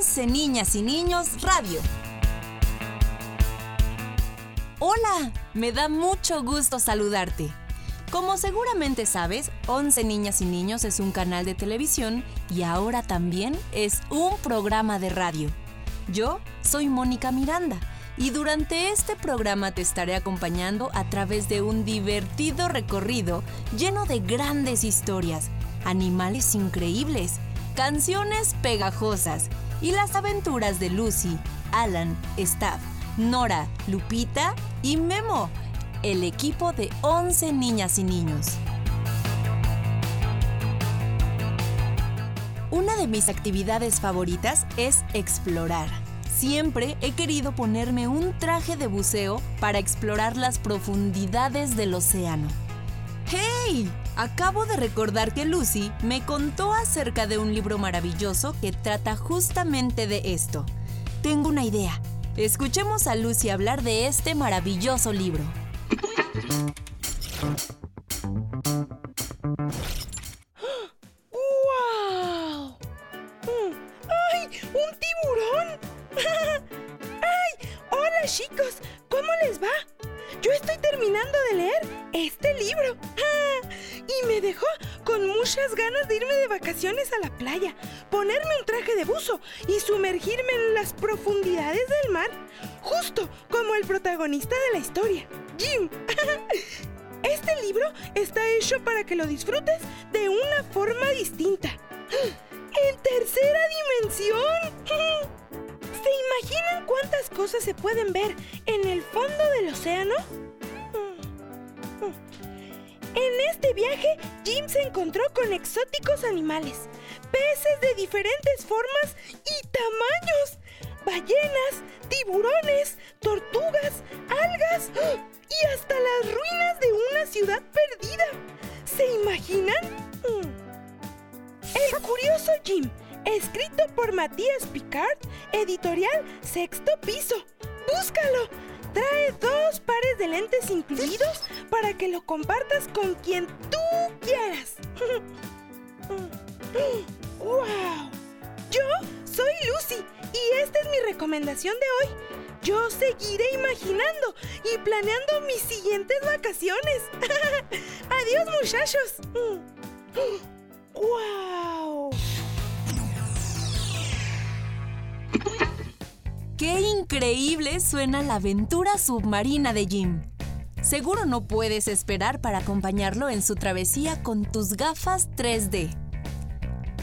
11 Niñas y Niños Radio. Hola, me da mucho gusto saludarte. Como seguramente sabes, 11 Niñas y Niños es un canal de televisión y ahora también es un programa de radio. Yo soy Mónica Miranda y durante este programa te estaré acompañando a través de un divertido recorrido lleno de grandes historias, animales increíbles, canciones pegajosas y las aventuras de Lucy, Alan, Staff, Nora, Lupita y Memo, el equipo de 11 niñas y niños. Una de mis actividades favoritas es explorar. Siempre he querido ponerme un traje de buceo para explorar las profundidades del océano. ¡Hey! Acabo de recordar que Lucy me contó acerca de un libro maravilloso que trata justamente de esto. Tengo una idea. Escuchemos a Lucy hablar de este maravilloso libro. Ganas de irme de vacaciones a la playa, ponerme un traje de buzo y sumergirme en las profundidades del mar, justo como el protagonista de la historia, Jim. Este libro está hecho para que lo disfrutes de una forma distinta. ¡En tercera dimensión! ¿Se imaginan cuántas cosas se pueden ver en el fondo del océano? En este viaje, Jim se encontró con exóticos animales, peces de diferentes formas y tamaños, ballenas, tiburones, tortugas, algas y hasta las ruinas de una ciudad perdida. ¿Se imaginan? El curioso Jim, escrito por Matías Picard, editorial Sexto Piso. ¡Búscalo! Trae dos pares de lentes incluidos para que lo compartas con quien tú quieras. ¡Wow! Yo soy Lucy y esta es mi recomendación de hoy. Yo seguiré imaginando y planeando mis siguientes vacaciones. Adiós muchachos. ¡Wow! ¡Qué increíble suena la aventura submarina de Jim! Seguro no puedes esperar para acompañarlo en su travesía con tus gafas 3D.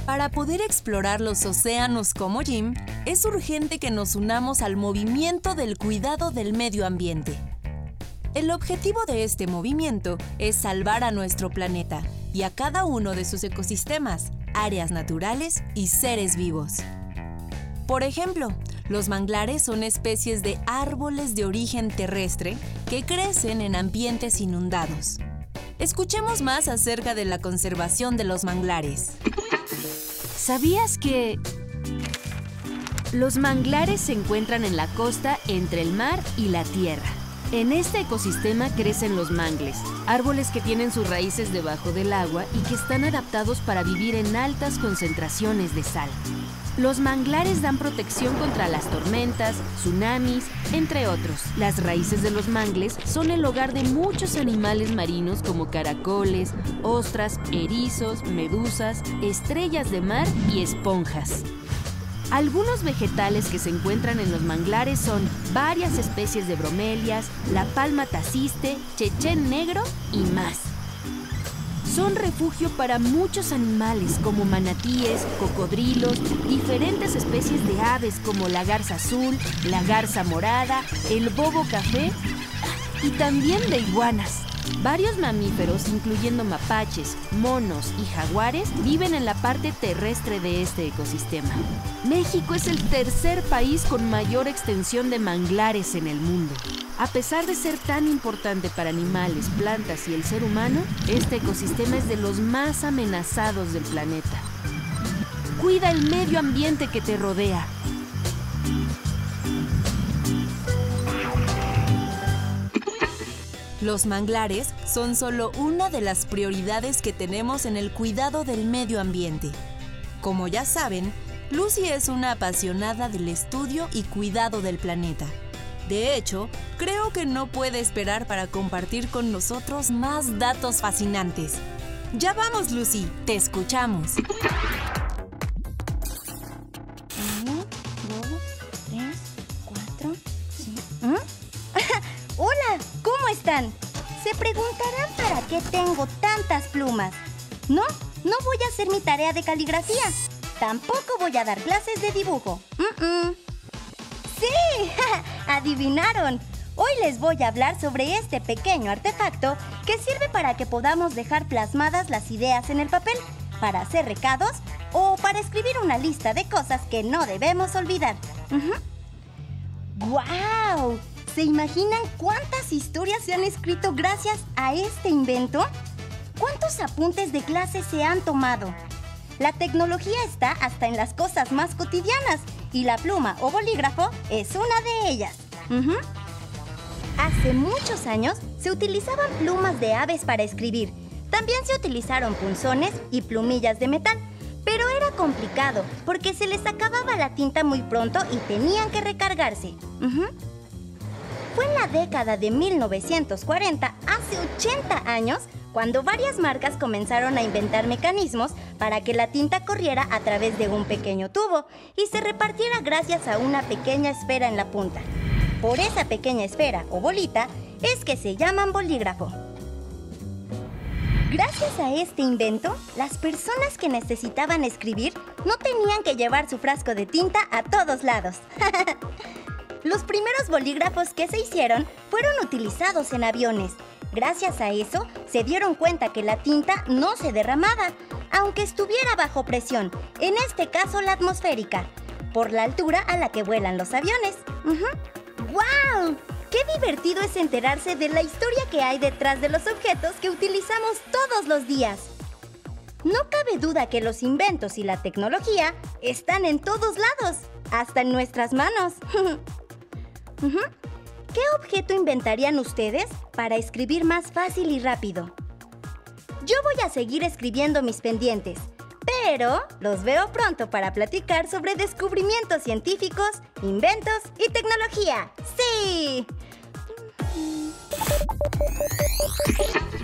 Para poder explorar los océanos como Jim, es urgente que nos unamos al movimiento del cuidado del medio ambiente. El objetivo de este movimiento es salvar a nuestro planeta y a cada uno de sus ecosistemas, áreas naturales y seres vivos. Por ejemplo, los manglares son especies de árboles de origen terrestre que crecen en ambientes inundados. Escuchemos más acerca de la conservación de los manglares. ¿Sabías que los manglares se encuentran en la costa entre el mar y la tierra? En este ecosistema crecen los mangles, árboles que tienen sus raíces debajo del agua y que están adaptados para vivir en altas concentraciones de sal. Los manglares dan protección contra las tormentas, tsunamis, entre otros. Las raíces de los mangles son el hogar de muchos animales marinos como caracoles, ostras, erizos, medusas, estrellas de mar y esponjas. Algunos vegetales que se encuentran en los manglares son varias especies de bromelias, la palma taciste, chechén negro y más. Son refugio para muchos animales como manatíes, cocodrilos, diferentes especies de aves como la garza azul, la garza morada, el bobo café y también de iguanas. Varios mamíferos, incluyendo mapaches, monos y jaguares, viven en la parte terrestre de este ecosistema. México es el tercer país con mayor extensión de manglares en el mundo. A pesar de ser tan importante para animales, plantas y el ser humano, este ecosistema es de los más amenazados del planeta. Cuida el medio ambiente que te rodea. Los manglares son solo una de las prioridades que tenemos en el cuidado del medio ambiente. Como ya saben, Lucy es una apasionada del estudio y cuidado del planeta. De hecho, creo que no puede esperar para compartir con nosotros más datos fascinantes. Ya vamos, Lucy, te escuchamos. Uno, dos, tres, cuatro, cinco. ¿Ah? Hola, ¿cómo están? Se preguntarán para qué tengo tantas plumas. No, no voy a hacer mi tarea de caligrafía. Tampoco voy a dar clases de dibujo. ¡Sí! ¡Adivinaron! Hoy les voy a hablar sobre este pequeño artefacto que sirve para que podamos dejar plasmadas las ideas en el papel, para hacer recados o para escribir una lista de cosas que no debemos olvidar. ¡Guau! ¿Se imaginan cuántas historias se han escrito gracias a este invento? ¿Cuántos apuntes de clase se han tomado? La tecnología está hasta en las cosas más cotidianas y la pluma o bolígrafo es una de ellas. Hace muchos años se utilizaban plumas de aves para escribir. También se utilizaron punzones y plumillas de metal. Pero era complicado porque se les acababa la tinta muy pronto y tenían que recargarse. Fue en la década de 1940, hace 80 años, cuando varias marcas comenzaron a inventar mecanismos para que la tinta corriera a través de un pequeño tubo y se repartiera gracias a una pequeña esfera en la punta. Por esa pequeña esfera o bolita es que se llaman bolígrafo. Gracias a este invento, las personas que necesitaban escribir no tenían que llevar su frasco de tinta a todos lados. Los primeros bolígrafos que se hicieron fueron utilizados en aviones. Gracias a eso, se dieron cuenta que la tinta no se derramaba, aunque estuviera bajo presión, en este caso la atmosférica, por la altura a la que vuelan los aviones. Ujú. ¡Guau! ¡Qué divertido es enterarse de la historia que hay detrás de los objetos que utilizamos todos los días! No cabe duda que los inventos y la tecnología están en todos lados, hasta en nuestras manos. ¿Qué objeto inventarían ustedes para escribir más fácil y rápido? Yo voy a seguir escribiendo mis pendientes, pero los veo pronto para platicar sobre descubrimientos científicos, inventos y tecnología. ¡Sí!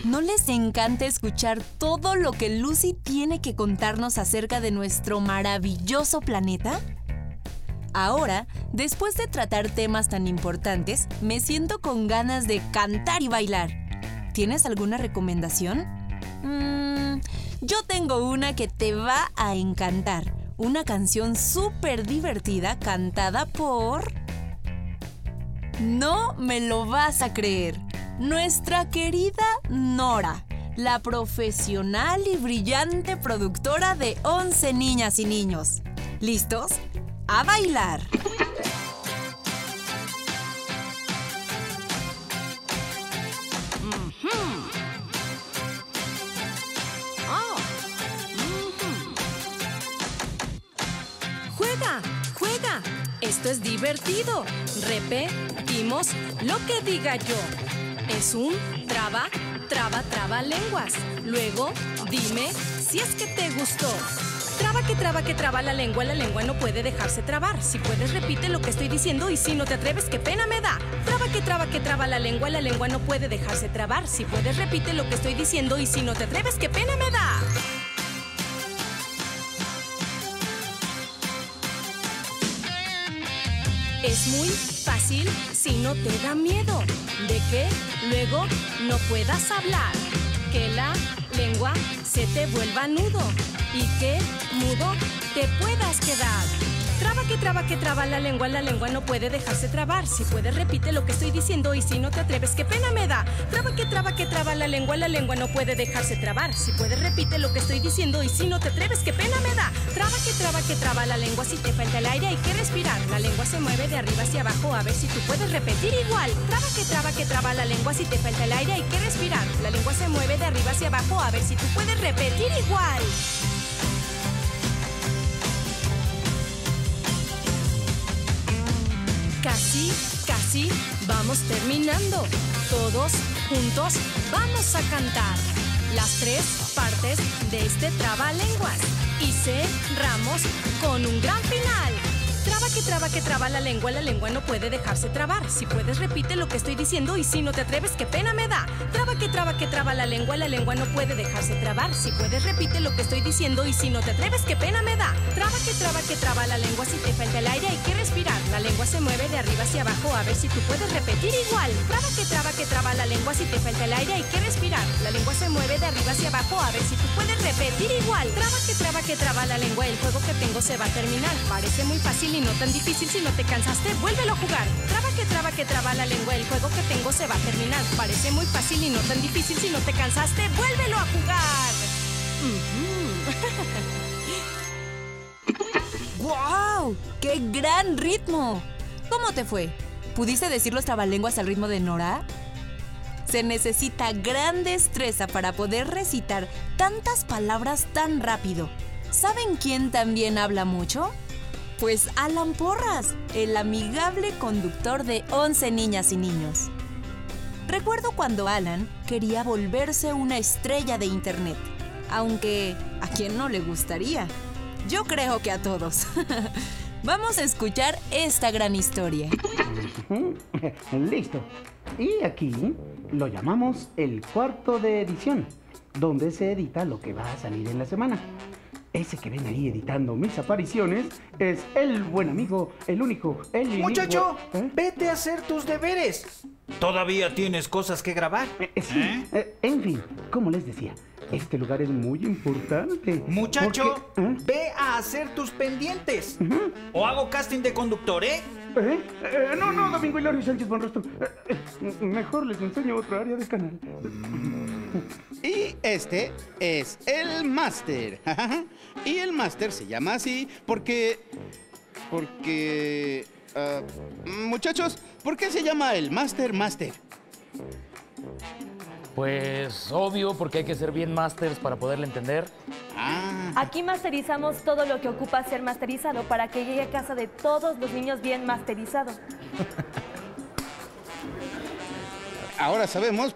¿No les encanta escuchar todo lo que Lucy tiene que contarnos acerca de nuestro maravilloso planeta? Ahora, después de tratar temas tan importantes, me siento con ganas de cantar y bailar. ¿Tienes alguna recomendación? Mm, yo tengo una que te va a encantar. Una canción súper divertida cantada por... No me lo vas a creer. Nuestra querida Nora, la profesional y brillante productora de 11 niñas y niños. ¿Listos? A bailar. Juega, juega. Esto es divertido. Repetimos lo que diga yo. Es un traba, traba, traba lenguas. Luego, dime si es que te gustó. Traba que traba que traba la lengua, la lengua no puede dejarse trabar. Si puedes repite lo que estoy diciendo y si no te atreves, qué pena me da. Traba que traba que traba la lengua, la lengua no puede dejarse trabar. Si puedes repite lo que estoy diciendo y si no te atreves, qué pena me da. Es muy fácil si no te da miedo de que luego no puedas hablar, que la lengua se te vuelva nudo y que mudo te puedas quedar. Traba que traba que traba la lengua, la lengua no puede dejarse trabar. Si puedes repite lo que estoy diciendo y si no te atreves, qué pena me da. Traba que traba que traba la lengua, la lengua no puede dejarse trabar. Si puedes repite lo que estoy diciendo y si no te atreves, qué pena me da. Traba que traba que traba la lengua, si te falta el aire hay que respirar. La lengua se mueve de arriba hacia abajo, a ver si tú puedes repetir igual. Traba que traba que traba la lengua, si te falta el aire hay que respirar. La lengua se mueve de arriba hacia abajo, a ver si tú puedes repetir igual. Casi, casi vamos terminando. Todos juntos vamos a cantar las tres partes de este trabalenguas. y cerramos con un gran final. Que traba que traba la lengua, la lengua no puede dejarse trabar. Si puedes repite lo que estoy diciendo y si no te atreves, qué pena me da. Traba que traba que traba la lengua, la lengua no puede dejarse trabar. Si puedes repite lo que estoy diciendo y si no te atreves, qué pena me da. Traba que traba que traba la lengua, si te falta el aire hay que respirar. La lengua se mueve de arriba hacia abajo, a ver si tú puedes repetir igual. Traba que traba que traba la lengua, si te falta el aire hay que respirar. La lengua se mueve de arriba hacia abajo, a ver si tú puedes repetir igual. Traba que traba que traba la lengua, el juego que tengo se va a terminar. Parece muy fácil y no tan difícil si no te cansaste, vuélvelo a jugar. Traba que traba que traba la lengua, el juego que tengo se va a terminar. Parece muy fácil y no tan difícil si no te cansaste, vuélvelo a jugar. ¡Guau! ¡Qué gran ritmo! ¿Cómo te fue? ¿Pudiste decir los trabalenguas al ritmo de Nora? Se necesita gran destreza para poder recitar tantas palabras tan rápido. ¿Saben quién también habla mucho? Pues Alan Porras, el amigable conductor de 11 niñas y niños. Recuerdo cuando Alan quería volverse una estrella de Internet, aunque a quien no le gustaría. Yo creo que a todos. Vamos a escuchar esta gran historia. Listo. Y aquí lo llamamos el cuarto de edición, donde se edita lo que va a salir en la semana. Ese que ven ahí editando mis apariciones es el buen amigo, el único, el Muchacho, ¿Eh? vete a hacer tus deberes. Todavía tienes cosas que grabar. Eh, sí, eh, en fin, como les decía, este lugar es muy importante. Muchacho, porque- ¿eh? ve a hacer tus pendientes. O hago casting de conductor, ¿eh? ¿Eh? Eh, no, no, Domingo Hilario Sánchez Bonrostro. Eh, eh, mejor les enseño otra área del canal. Y este es el máster. y el máster se llama así porque... Porque... ah, muchachos, ¿por qué se llama el máster máster? Pues obvio, porque hay que ser bien masters para poderle entender. Ah, Aquí masterizamos todo lo que ocupa ser masterizado para que llegue a casa de todos los niños bien masterizado. ahora sabemos...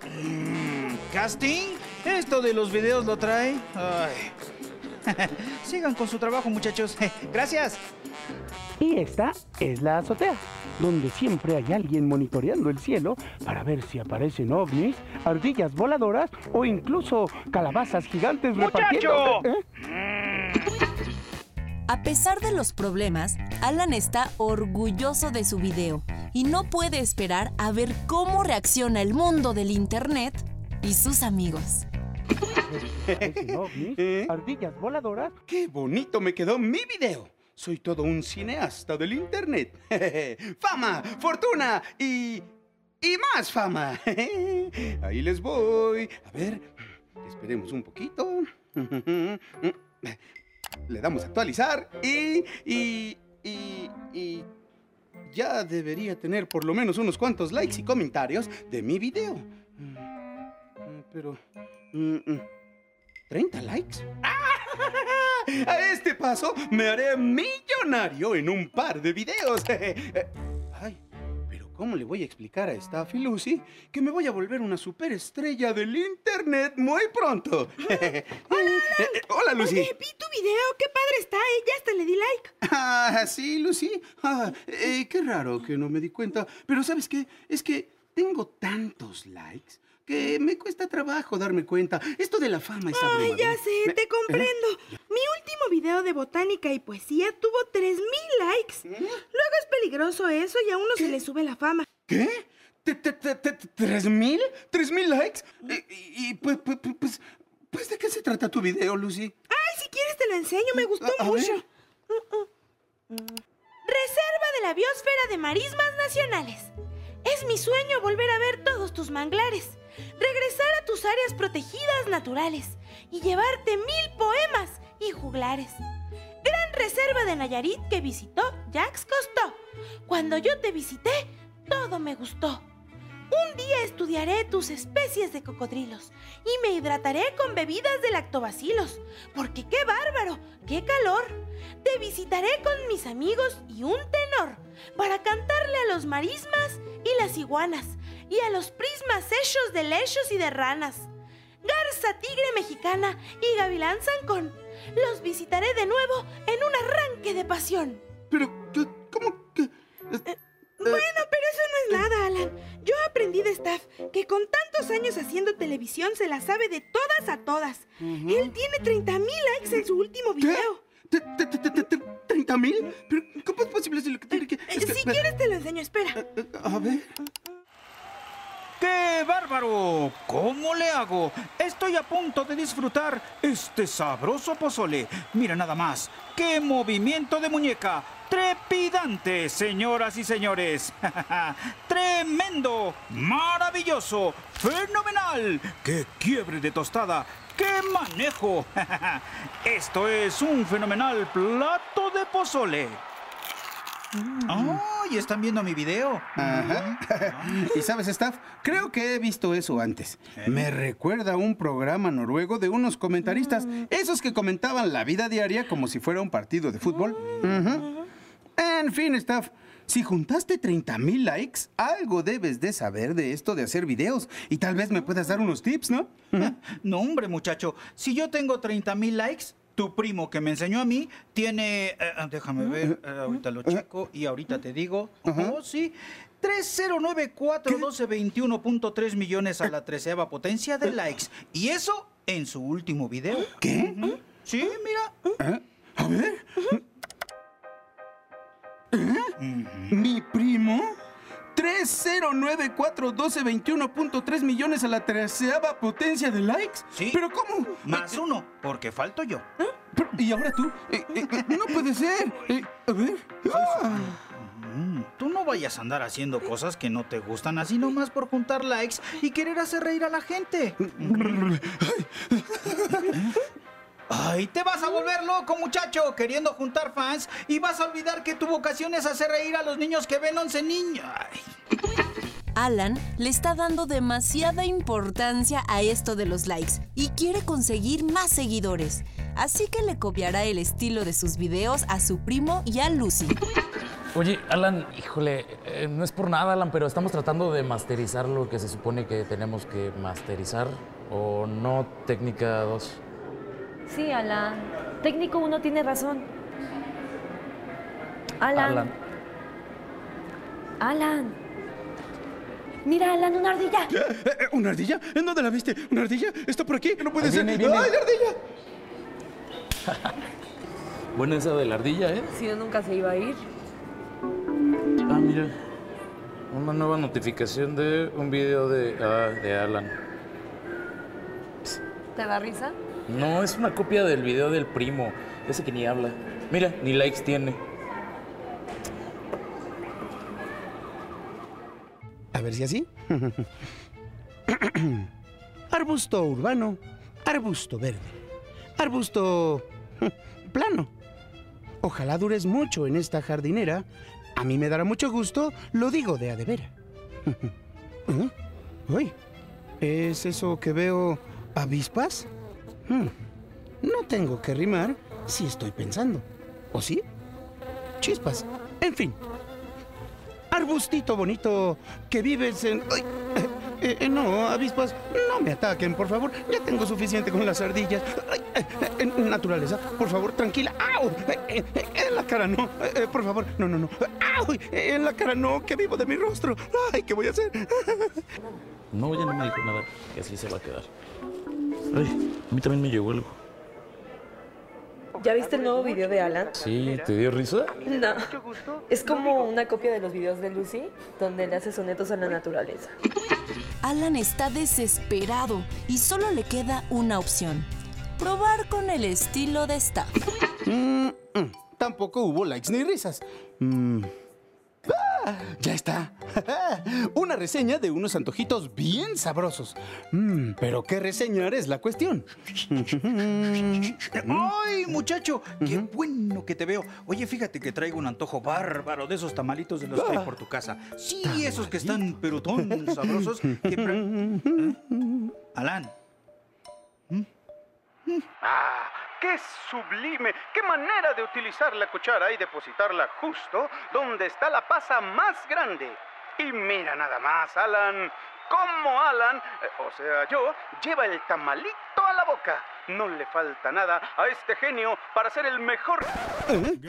¿Casting? Esto de los videos lo trae. Ay. Sigan con su trabajo, muchachos. Gracias. Y esta es la azotea, donde siempre hay alguien monitoreando el cielo para ver si aparecen ovnis, ardillas voladoras o incluso calabazas gigantes repartiendo. ¿Eh? A pesar de los problemas, Alan está orgulloso de su video y no puede esperar a ver cómo reacciona el mundo del Internet y sus amigos. ¿Aparecen ovnis, ¿Eh? ardillas voladoras ¡Qué bonito me quedó mi video! Soy todo un cineasta del internet. ¡Fama! ¡Fortuna! Y... y más fama. Ahí les voy. A ver, esperemos un poquito. Le damos a actualizar y... y... y... y... Ya debería tener por lo menos unos cuantos likes y comentarios de mi video. Mm, Pero... mm, mm, ¿30 likes? A este paso me haré millonario en un par de videos. Ay, pero ¿cómo le voy a explicar a esta Lucy que me voy a volver una superestrella del internet muy pronto? Hola, hola. Lucy. Oye, vi tu video, qué padre está, ¿eh? Ya hasta le di like. Ah, sí, Lucy. Ah, eh, qué raro que no me di cuenta. Pero ¿sabes qué? Es que tengo tantos likes que me cuesta trabajo darme cuenta. Esto de la fama es Ay, abrumador. ya sé, Me- te comprendo. Mi último video de botánica y poesía tuvo 3000 likes. Luego es peligroso eso y a uno se le sube la fama. ¿Qué? ¿Te- te- te- te- te- ¿Tres mil? ¿Tres mil likes? Y, pues, pues, pues- pues, pues, ¿de qué se trata tu video, Lucy? Ay, si quieres te lo enseño, me gustó A- a mucho. ver. Mm, mm. Reserva de la biosfera de marismas nacionales. Es mi sueño volver a ver todos tus manglares, regresar a tus áreas protegidas naturales y llevarte mil poemas y juglares. Gran reserva de Nayarit que visitó Jacques Cousteau. Cuando yo te visité, todo me gustó. Un día estudiaré tus especies de cocodrilos y me hidrataré con bebidas de lactobacilos, porque qué bárbaro, qué calor. Te visitaré con mis amigos y un tenor para cantarle a los marismas y las iguanas y a los prismas hechos de lechos y de ranas. Garza tigre mexicana y gavilán zancón. los visitaré de nuevo en un arranque de pasión. Pero, ¿cómo que...? Bueno, pero eso no es nada, Alan. Yo aprendí de Staff que con tantos años haciendo televisión se la sabe de todas a todas. Él tiene 30 mil likes en su último video. ¿30 mil? ¿Pero cómo es posible si lo que tiene que...? Eh, si quieres te lo enseño, espera. A ver... ¡Qué bárbaro! ¿Cómo le hago? Estoy a punto de disfrutar este sabroso pozole. Mira nada más. ¡Qué movimiento de muñeca! Trepidante, señoras y señores. Tremendo, maravilloso, fenomenal. ¡Qué quiebre de tostada! ¡Qué manejo! Esto es un fenomenal plato de pozole. ¡Ay! ¿Están viendo mi video? Ajá. y sabes, Staff, creo que he visto eso antes. Me recuerda a un programa noruego de unos comentaristas, esos que comentaban la vida diaria como si fuera un partido de fútbol. En fin, Staff, si juntaste 30 mil likes, algo debes de saber de esto de hacer videos. Y tal vez me puedas dar unos tips, ¿no? No, hombre, muchacho. Si yo tengo 30 mil likes, tu primo que me enseñó a mí tiene. eh, ah, déjame ver, eh, ahorita lo checo y ahorita te digo. Oh, sí. 30941221.3 millones a la treceava potencia de likes. Y eso en su último video. ¿Qué? Sí, mira. ¿Eh? A ver. ¿Eh? ¿Mi primo? 3094121.3 millones a la treceava potencia de likes. Sí. ¿Pero cómo? Más uno, porque falto yo. Pero, ¿Y ahora tú? Eh, eh, eh, no puede ser. Eh, a ver. Ah. Mm, Tú no vayas a andar haciendo cosas que no te gustan así nomás por juntar likes y querer hacer reír a la gente. Ay, te vas a volver loco, muchacho, queriendo juntar fans y vas a olvidar que tu vocación es hacer reír a los niños que ven 11 niños. Ay. Alan le está dando demasiada importancia a esto de los likes y quiere conseguir más seguidores. Así que le copiará el estilo de sus videos a su primo y a Lucy. Oye, Alan, híjole, eh, no es por nada, Alan, pero estamos tratando de masterizar lo que se supone que tenemos que masterizar. ¿O no, técnica 2? Sí, Alan. Técnico 1 tiene razón. Alan. Alan. Alan. Mira, Alan, una ardilla. Eh, eh, ¿Una ardilla? ¿En dónde la viste? ¿Una ardilla? ¿Está por aquí? No puede Ahí ser. viene, viene. ¡Ay, la ardilla! Buena esa de la ardilla, ¿eh? Si no, nunca se iba a ir. Ah, mira. Una nueva notificación de un video de, ah, de Alan. ¿Te da risa? No, es una copia del video del primo. Ese que ni habla. Mira, ni likes tiene. A ver si así. arbusto urbano, arbusto verde, arbusto plano. Ojalá dures mucho en esta jardinera. A mí me dará mucho gusto, lo digo de a de vera. ¿Eh? Uy, ¿es eso que veo avispas? Hmm, No tengo que rimar si estoy pensando. ¿O sí? Chispas. En fin. Arbustito bonito que vives en... Eh, eh, no, avispas, no me ataquen, por favor. Ya tengo suficiente con las ardillas. Eh, naturaleza, por favor, tranquila. ¡Au! En la cara no, por favor. No, no, no. ¡Au! En la cara no, que vivo de mi rostro. Ay, ¿qué voy a hacer? No, ya no me dijo nada. Que así se va a quedar. Ay, a mí también me llegó algo. ¿Ya viste el nuevo video de Alan? Sí, ¿te dio risa? No. Es como una copia de los videos de Lucy, donde le hace sonetos a la naturaleza. Alan está desesperado y solo le queda una opción. Probar con el estilo de Staff. Mm, mm, Tampoco hubo likes ni risas. Mm. ¡Ah! Ya está. Una reseña de unos antojitos bien sabrosos. Mm, pero qué reseñar es la cuestión. ¡Ay, muchacho! ¡Qué bueno que te veo! Oye, fíjate que traigo un antojo bárbaro de esos tamalitos de los que hay por tu casa. Sí, esos que están pero tan sabrosos que... ¿Eh? Alan, ¡Ah! ¡Qué sublime! ¡Qué manera de utilizar la cuchara y depositarla justo donde está la pasa más grande! Y mira nada más, Alan, cómo Alan, eh, o sea, yo, lleva el tamalito a la boca. No le falta nada a este genio para ser el mejor.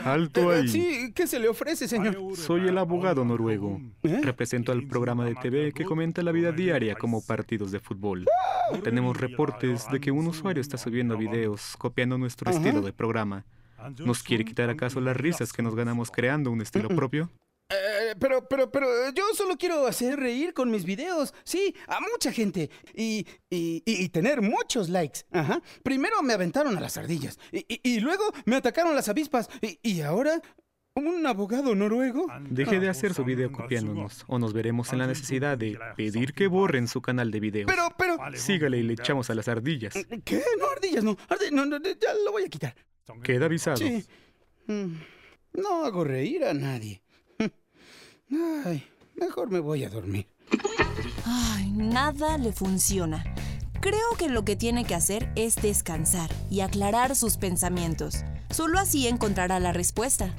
Alto ahí. Sí, ¿qué se le ofrece, señor? Soy el abogado noruego. Represento al programa de TV que comenta la vida diaria como partidos de fútbol. Tenemos reportes de que un usuario está subiendo videos copiando nuestro estilo de programa. ¿Nos quiere quitar acaso las risas que nos ganamos creando un estilo propio? Eh, pero, pero, pero yo solo quiero hacer reír con mis videos, sí, a mucha gente. Y, y, y tener muchos likes. Ajá. Primero me aventaron a las ardillas. Y, y- y luego me atacaron las avispas. Y, y ahora, un abogado noruego. Deje de hacer su video copiándonos, o nos veremos en la necesidad de pedir que borren su canal de videos. Pero, pero. Sígale y le echamos a las ardillas. ¿Qué? No, ardillas, no. Ardi- no, no, ya lo voy a quitar. Queda avisado. Sí. Mm, No hago reír a nadie. Ay, mejor me voy a dormir. Ay, nada le funciona. Creo que lo que tiene que hacer es descansar y aclarar sus pensamientos. Solo así encontrará la respuesta.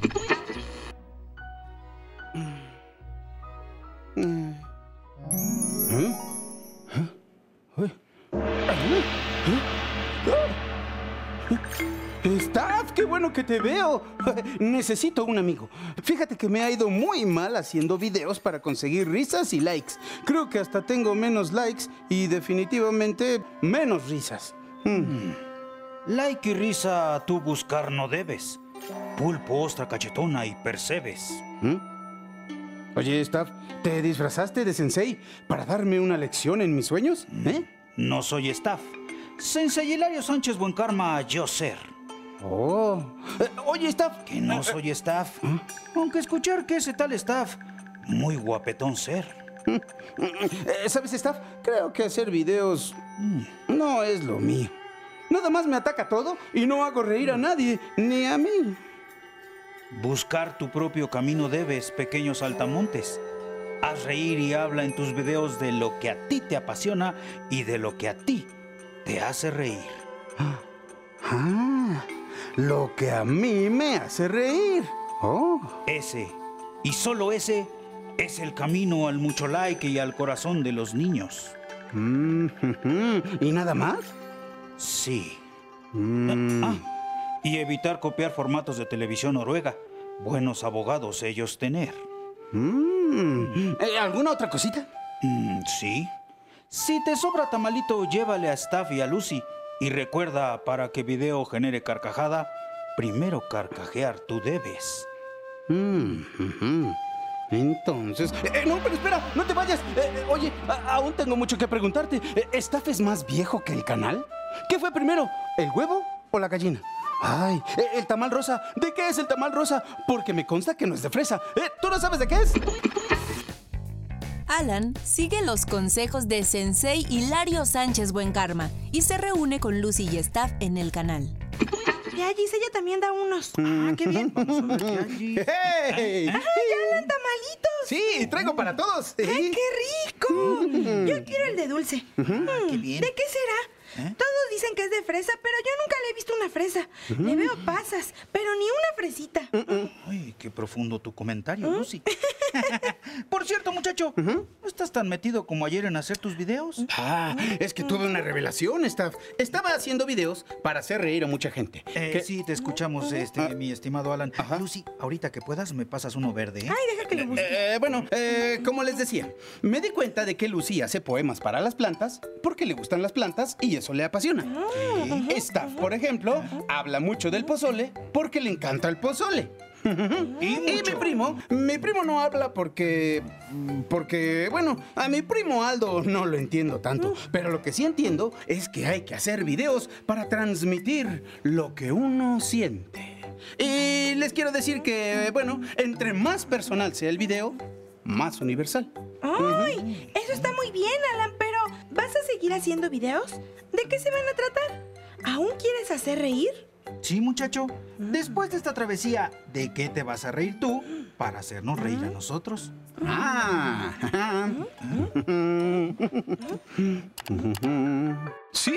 Qué bueno que te veo. Necesito un amigo. Fíjate que me ha ido muy mal haciendo videos para conseguir risas y likes. Creo que hasta tengo menos likes y definitivamente menos risas. Mm. Like y risa tú buscar no debes. Pulpo, ostra cachetona y percebes. ¿Mm? Oye, Staff, ¿te disfrazaste de sensei para darme una lección en mis sueños? ¿Eh? No soy staff. Sensei Hilario Sánchez Buen Karma, yo ser. Oh. Eh, oye, Staff. Que no soy staff. Aunque escuchar que ese tal staff, muy guapetón ser. Eh, ¿Sabes, Staff? Creo que hacer videos no es lo mío. Nada más me ataca todo y no hago reír a nadie, ni a mí. Buscar tu propio camino debes, pequeños altamontes. Haz reír y habla en tus videos de lo que a ti te apasiona y de lo que a ti te hace reír. Ah, lo que a mí me hace reír. Oh. Ese, y solo ese, es el camino al mucho like y al corazón de los niños. Mm, ujú. ¿Y nada más? Sí. Mm. Ah, y evitar copiar formatos de televisión noruega. Buenos abogados ellos tener. Mm. Eh, ¿Alguna otra cosita? Mm, sí. Si te sobra tamalito, llévale a Staff y a Lucy. Y recuerda, para que video genere carcajada, primero carcajear tú debes. Mm. Entonces... Eh, no, pero espera, no te vayas. Eh, eh, oye, aún tengo mucho que preguntarte. Eh, ¿Staff es más viejo que el canal? ¿Qué fue primero, el huevo o la gallina? Ay, eh, el tamal rosa. ¿De qué es el tamal rosa? Porque me consta que no es de fresa. Eh, ¿Tú no sabes de qué es? Alan sigue los consejos de Sensei Hilario Sánchez Buen Karma y se reúne con Lucy y Staff en el canal. Ya, Gis, ella también da unos. Ah, qué bien. Vamos a ver qué hay. ¡Hey! ¡Ay, ya dan tamalitos! Sí, traigo para todos. ¡Ay, qué rico! Yo quiero el de dulce. Mm, qué bien. ¿De qué será? Todos dicen que es de fresa, pero yo nunca le he visto una fresa. Le veo pasas, pero ni una fresita. Ay, qué profundo tu comentario, Lucy. Por cierto, muchacho, ¿no estás tan metido como ayer en hacer tus videos? Ah, es que tuve una revelación, Staff. Estaba haciendo videos para hacer reír a mucha gente. Eh, Que- sí, te escuchamos, este, mi estimado Alan. Lucy, ahorita que puedas, me pasas uno verde, ¿eh? Ay, deja que lo busque. Eh, bueno, eh, como les decía, me di cuenta de que Lucy hace poemas para las plantas porque le gustan las plantas y eso le apasiona. Staff, por ejemplo, habla mucho del pozole porque le encanta el pozole. Y, mi primo, mi primo no habla porque, porque, bueno, a mi primo Aldo no lo entiendo tanto, pero lo que sí entiendo es que hay que hacer videos para transmitir lo que uno siente. Y les quiero decir que, bueno, entre más personal sea el video, más universal. ¡Ay! Eso está muy bien, Alan, pero ¿vas a seguir haciendo videos? ¿De qué se van a tratar? ¿Aún quieres hacer reír? Sí, muchacho. Después de esta travesía, ¿de qué te vas a reír tú para hacernos reír a nosotros? Ah. Sí,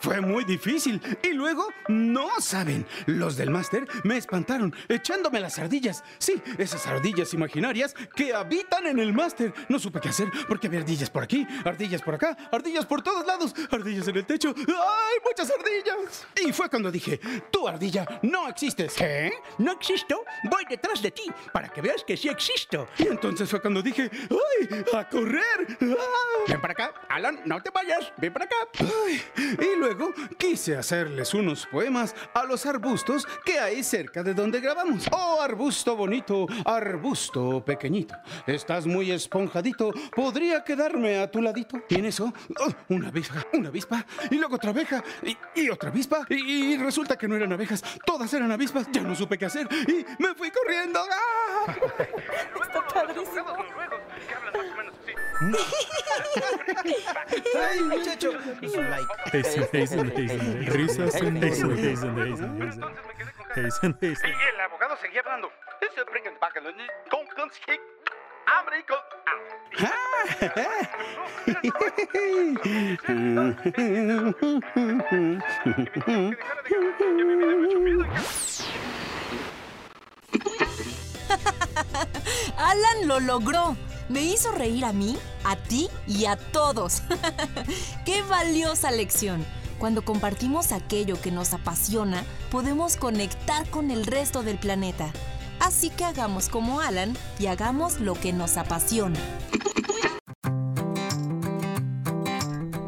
fue muy difícil. Y luego, no saben, los del máster me espantaron echándome las ardillas. Sí, esas ardillas imaginarias que habitan en el máster. No supe qué hacer porque había ardillas por aquí, ardillas por acá, ardillas por todos lados, ardillas en el techo. ¡Ay, muchas ardillas! Y fue cuando dije, tú ardilla, no ¿No existo? Voy detrás de ti para que veas que sí existo. Y entonces fue cuando dije, ¡ay, a correr! ¡Ah! Ven para acá, Alan, no te vayas, ven para acá. Ay, y luego quise hacerles unos poemas a los arbustos que hay cerca de donde grabamos. Oh, arbusto bonito, arbusto pequeñito, estás muy esponjadito, podría quedarme a tu ladito. En eso, oh, una abeja, una avispa, y luego otra abeja, y, y otra avispa, y, y resulta que no eran abejas, todas eran avispas, ya no supe qué hacer, y me fui corriendo. ¡Ah! Está padrísimo. ¡Ay, muchacho! Hazen, Hazen, Hazen. Risas en. Y el abogado seguía hablando. Alan lo logró. Me hizo reír a mí, a ti y a todos. ¡Qué valiosa lección! Cuando compartimos aquello que nos apasiona, podemos conectar con el resto del planeta. Así que hagamos como Alan y hagamos lo que nos apasiona.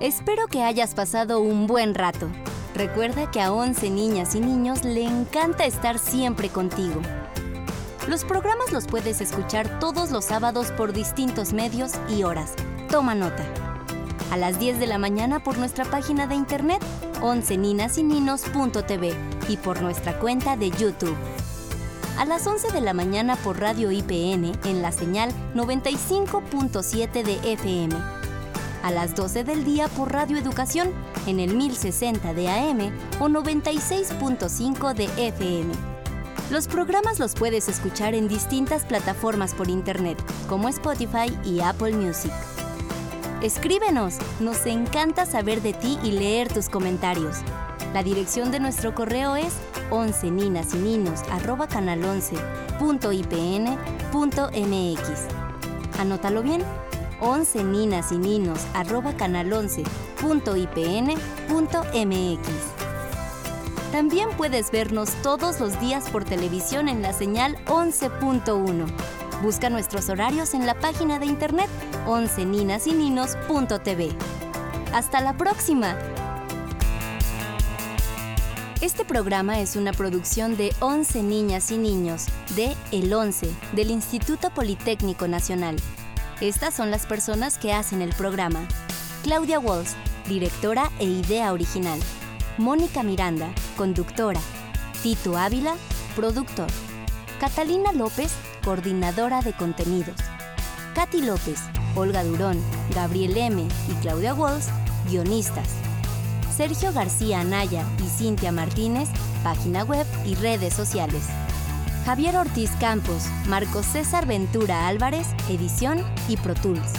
Espero que hayas pasado un buen rato. Recuerda que a 11 niñas y niños le encanta estar siempre contigo. Los programas los puedes escuchar todos los sábados por distintos medios y horas. Toma nota. A las 10 de la mañana por nuestra página de internet 11ninasininos.tv y por nuestra cuenta de YouTube. A las 11 de la mañana por Radio IPN en la señal 95.7 de FM. A las 12 del día por Radio Educación en el 1060 de AM o 96.5 de FM. Los programas los puedes escuchar en distintas plataformas por internet, como Spotify y Apple Music. Escríbenos, nos encanta saber de ti y leer tus comentarios. La dirección de nuestro correo es 11 ninas y ninos canal 11.ipn.mx. Anótalo bien, 11 ninas y ninos canal 11.ipn.mx. También puedes vernos todos los días por televisión en la señal 11.1. Busca nuestros horarios en la página de internet 11ninasininos.tv. ¡Hasta la próxima! Este programa es una producción de 11 niñas y niños de El 11 del Instituto Politécnico Nacional. Estas son las personas que hacen el programa. Claudia Walsh, directora e idea original. Mónica Miranda, conductora. Tito Ávila, productor. Catalina López, coordinadora de contenidos. Katy López, Olga Durón, Gabriel M. y Claudia Walls, guionistas. Sergio García Anaya y Cintia Martínez, página web y redes sociales. Javier Ortiz Campos, Marcos César Ventura Álvarez, edición y Pro Tools.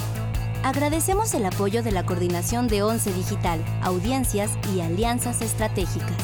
Agradecemos el apoyo de la Coordinación de Once Digital, Audiencias y Alianzas Estratégicas.